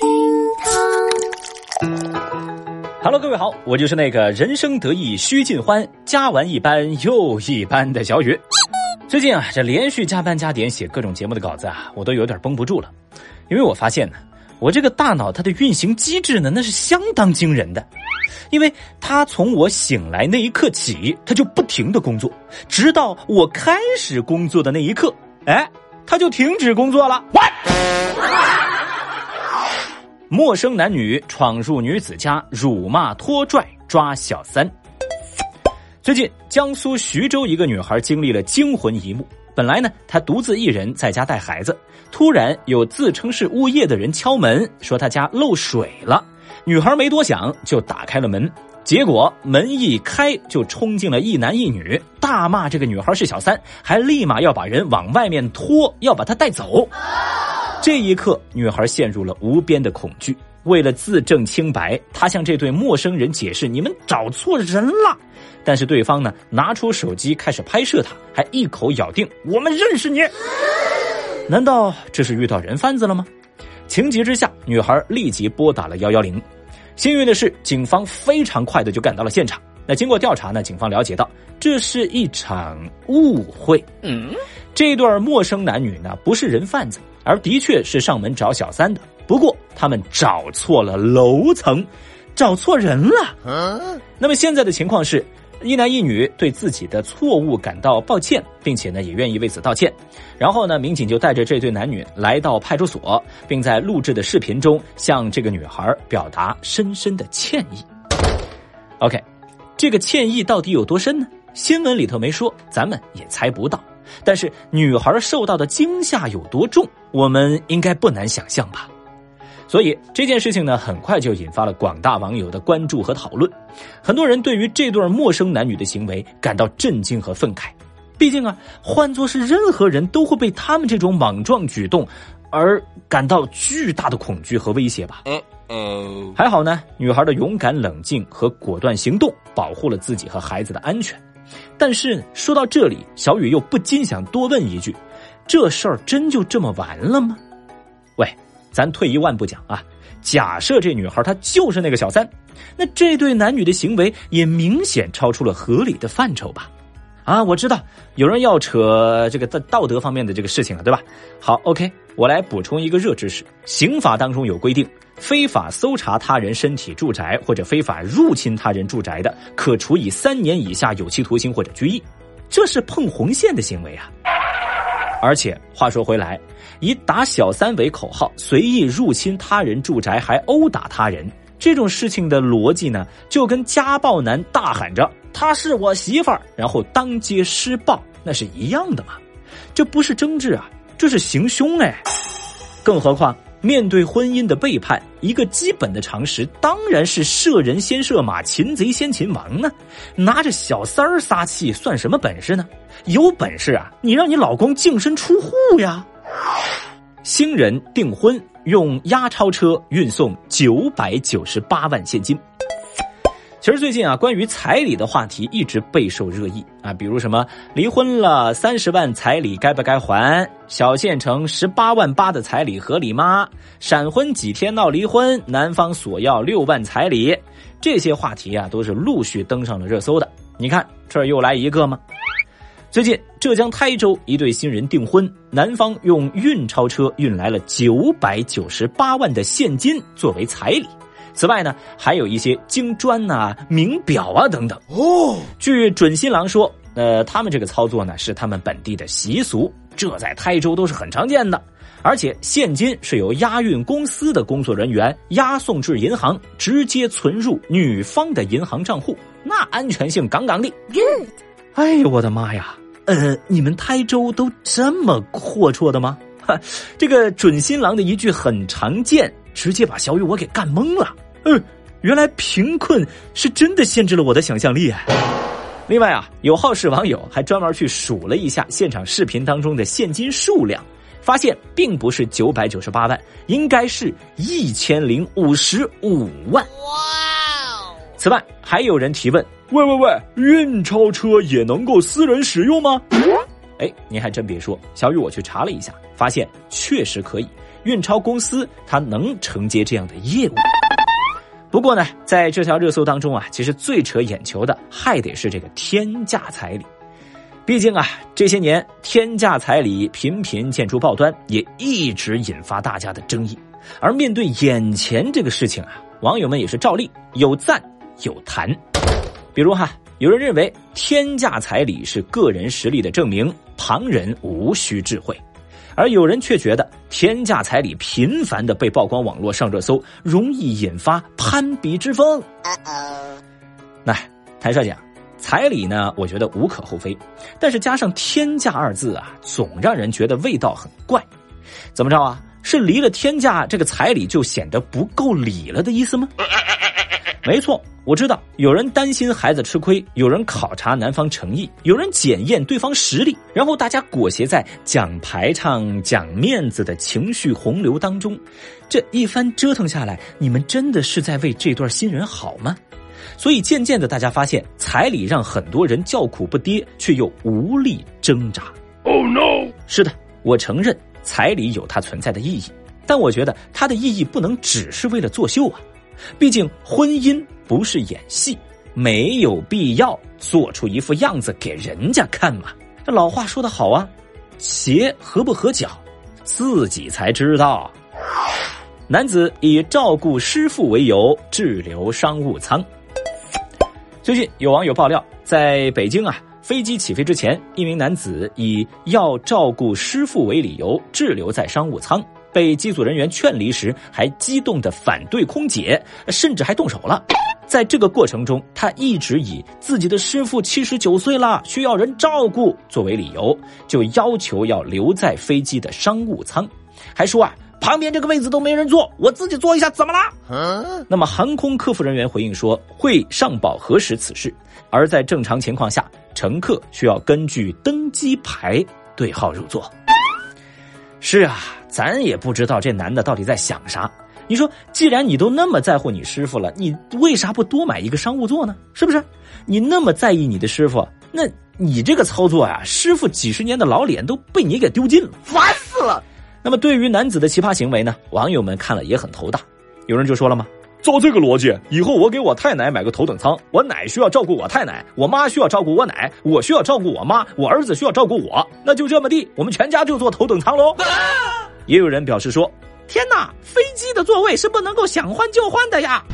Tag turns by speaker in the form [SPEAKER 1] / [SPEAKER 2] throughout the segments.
[SPEAKER 1] 厅堂。
[SPEAKER 2] Hello，各位好，我就是那个人生得意须尽欢，加完一班又一班的小雨。最近啊，这连续加班加点写各种节目的稿子啊，我都有点绷不住了，因为我发现呢，我这个大脑它的运行机制呢，那是相当惊人的。因为它从我醒来那一刻起，它就不停的工作，直到我开始工作的那一刻，哎，它就停止工作了。陌生男女闯入女子家，辱骂、拖拽、抓小三。最近，江苏徐州一个女孩经历了惊魂一幕。本来呢，她独自一人在家带孩子，突然有自称是物业的人敲门，说她家漏水了。女孩没多想，就打开了门。结果门一开，就冲进了一男一女，大骂这个女孩是小三，还立马要把人往外面拖，要把她带走。这一刻，女孩陷入了无边的恐惧。为了自证清白，她向这对陌生人解释：“你们找错人了。”但是对方呢，拿出手机开始拍摄她，还一口咬定：“我们认识你。”难道这是遇到人贩子了吗？情急之下，女孩立即拨打了幺幺零。幸运的是，警方非常快的就赶到了现场。那经过调查呢，警方了解到这是一场误会。嗯，这对陌生男女呢不是人贩子，而的确是上门找小三的。不过他们找错了楼层，找错人了。嗯，那么现在的情况是，一男一女对自己的错误感到抱歉，并且呢也愿意为此道歉。然后呢，民警就带着这对男女来到派出所，并在录制的视频中向这个女孩表达深深的歉意。OK，这个歉意到底有多深呢？新闻里头没说，咱们也猜不到。但是女孩受到的惊吓有多重，我们应该不难想象吧。所以这件事情呢，很快就引发了广大网友的关注和讨论。很多人对于这对陌生男女的行为感到震惊和愤慨。毕竟啊，换作是任何人都会被他们这种莽撞举动而感到巨大的恐惧和威胁吧。嗯嗯，还好呢，女孩的勇敢、冷静和果断行动保护了自己和孩子的安全。但是说到这里，小雨又不禁想多问一句：这事儿真就这么完了吗？喂，咱退一万步讲啊，假设这女孩她就是那个小三，那这对男女的行为也明显超出了合理的范畴吧？啊，我知道有人要扯这个道道德方面的这个事情了，对吧？好，OK，我来补充一个热知识：刑法当中有规定，非法搜查他人身体、住宅或者非法入侵他人住宅的，可处以三年以下有期徒刑或者拘役。这是碰红线的行为啊！而且话说回来，以打小三为口号，随意入侵他人住宅还殴打他人，这种事情的逻辑呢，就跟家暴男大喊着“她是我媳妇儿”，然后当街施暴，那是一样的嘛？这不是争执啊，这是行凶哎！更何况，面对婚姻的背叛，一个基本的常识当然是射人先射马，擒贼先擒王呢。拿着小三儿撒气，算什么本事呢？有本事啊，你让你老公净身出户呀！新人订婚用押钞车运送九百九十八万现金。其实最近啊，关于彩礼的话题一直备受热议啊，比如什么离婚了三十万彩礼该不该还？小县城十八万八的彩礼合理吗？闪婚几天闹离婚，男方索要六万彩礼，这些话题啊都是陆续登上了热搜的。你看这儿又来一个吗？最近浙江台州一对新人订婚，男方用运钞车运来了九百九十八万的现金作为彩礼。此外呢，还有一些金砖呐、名表啊等等。哦，据准新郎说，呃，他们这个操作呢是他们本地的习俗，这在台州都是很常见的。而且现金是由押运公司的工作人员押送至银行，直接存入女方的银行账户，那安全性杠杠的。Good，哎呦我的妈呀！呃，你们台州都这么阔绰的吗？哈，这个准新郎的一句很常见，直接把小雨我给干懵了。嗯，原来贫困是真的限制了我的想象力啊！另外啊，有好事网友还专门去数了一下现场视频当中的现金数量，发现并不是九百九十八万，应该是一千零五十五万。哇！此外，还有人提问：喂喂喂，运钞车也能够私人使用吗？哎，您还真别说，小雨我去查了一下，发现确实可以。运钞公司它能承接这样的业务。不过呢，在这条热搜当中啊，其实最扯眼球的还得是这个天价彩礼。毕竟啊，这些年天价彩礼频频见诸报端，也一直引发大家的争议。而面对眼前这个事情啊，网友们也是照例有赞有弹。比如哈，有人认为天价彩礼是个人实力的证明，旁人无需智慧。而有人却觉得天价彩礼频繁的被曝光网络上热搜，容易引发攀比之风。那，谭帅讲，彩礼呢，我觉得无可厚非，但是加上天价二字啊，总让人觉得味道很怪。怎么着啊？是离了天价，这个彩礼就显得不够礼了的意思吗？没错。我知道有人担心孩子吃亏，有人考察男方诚意，有人检验对方实力，然后大家裹挟在讲排场、讲面子的情绪洪流当中，这一番折腾下来，你们真的是在为这对新人好吗？所以渐渐的，大家发现彩礼让很多人叫苦不迭，却又无力挣扎。Oh no！是的，我承认彩礼有它存在的意义，但我觉得它的意义不能只是为了作秀啊。毕竟婚姻不是演戏，没有必要做出一副样子给人家看嘛。这老话说得好啊，鞋合不合脚，自己才知道。男子以照顾师傅为由滞留商务舱。最近有网友爆料，在北京啊，飞机起飞之前，一名男子以要照顾师傅为理由滞留在商务舱。被机组人员劝离时，还激动的反对空姐，甚至还动手了。在这个过程中，他一直以自己的师傅七十九岁了，需要人照顾作为理由，就要求要留在飞机的商务舱，还说啊，旁边这个位子都没人坐，我自己坐一下怎么了？那么航空客服人员回应说，会上报核实此事。而在正常情况下，乘客需要根据登机牌对号入座。是啊。咱也不知道这男的到底在想啥。你说，既然你都那么在乎你师傅了，你为啥不多买一个商务座呢？是不是？你那么在意你的师傅，那你这个操作呀，师傅几十年的老脸都被你给丢尽了，烦死了。那么，对于男子的奇葩行为呢，网友们看了也很头大。有人就说了吗？照这个逻辑，以后我给我太奶买个头等舱，我奶需要照顾我太奶，我妈需要照顾我奶，我需要照顾我妈，我儿子需要照顾我，那就这么地，我们全家就坐头等舱喽。也有人表示说：“天哪，飞机的座位是不能够想换就换的呀！”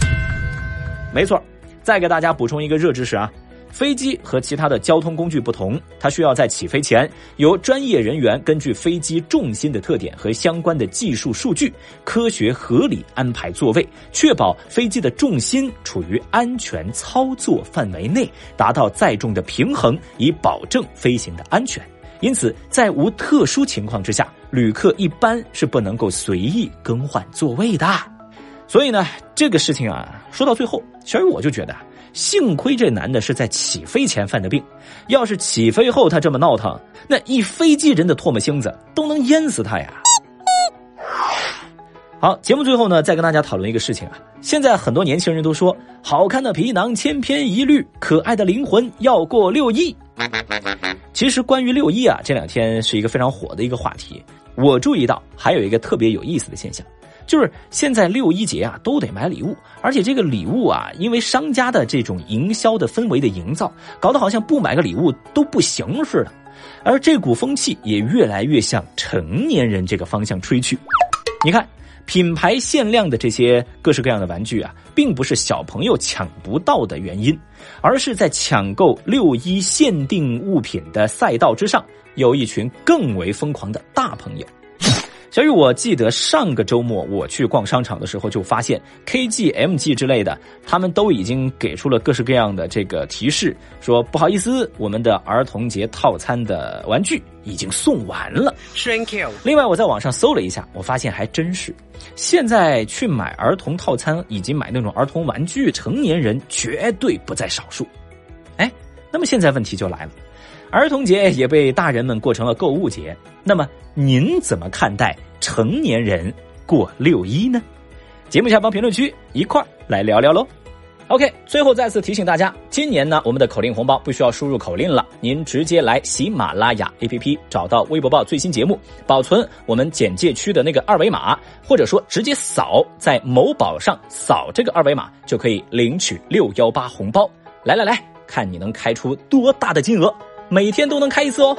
[SPEAKER 2] 没错，再给大家补充一个热知识啊，飞机和其他的交通工具不同，它需要在起飞前由专业人员根据飞机重心的特点和相关的技术数据，科学合理安排座位，确保飞机的重心处于安全操作范围内，达到载重的平衡，以保证飞行的安全。因此，在无特殊情况之下，旅客一般是不能够随意更换座位的。所以呢，这个事情啊，说到最后，小雨我就觉得，幸亏这男的是在起飞前犯的病，要是起飞后他这么闹腾，那一飞机人的唾沫星子都能淹死他呀。好，节目最后呢，再跟大家讨论一个事情啊。现在很多年轻人都说，好看的皮囊千篇一律，可爱的灵魂要过六亿。其实关于六一啊，这两天是一个非常火的一个话题。我注意到还有一个特别有意思的现象，就是现在六一节啊都得买礼物，而且这个礼物啊，因为商家的这种营销的氛围的营造，搞得好像不买个礼物都不行似的。而这股风气也越来越向成年人这个方向吹去。你看。品牌限量的这些各式各样的玩具啊，并不是小朋友抢不到的原因，而是在抢购六一限定物品的赛道之上，有一群更为疯狂的大朋友。小雨，我记得上个周末我去逛商场的时候，就发现 KG、MG 之类的，他们都已经给出了各式各样的这个提示，说不好意思，我们的儿童节套餐的玩具已经送完了。Thank you。另外，我在网上搜了一下，我发现还真是，现在去买儿童套餐以及买那种儿童玩具，成年人绝对不在少数。哎，那么现在问题就来了。儿童节也被大人们过成了购物节，那么您怎么看待成年人过六一呢？节目下方评论区一块儿来聊聊喽。OK，最后再次提醒大家，今年呢，我们的口令红包不需要输入口令了，您直接来喜马拉雅 APP 找到微博报最新节目，保存我们简介区的那个二维码，或者说直接扫在某宝上扫这个二维码，就可以领取六幺八红包。来来来看你能开出多大的金额，每天都能开一次哦。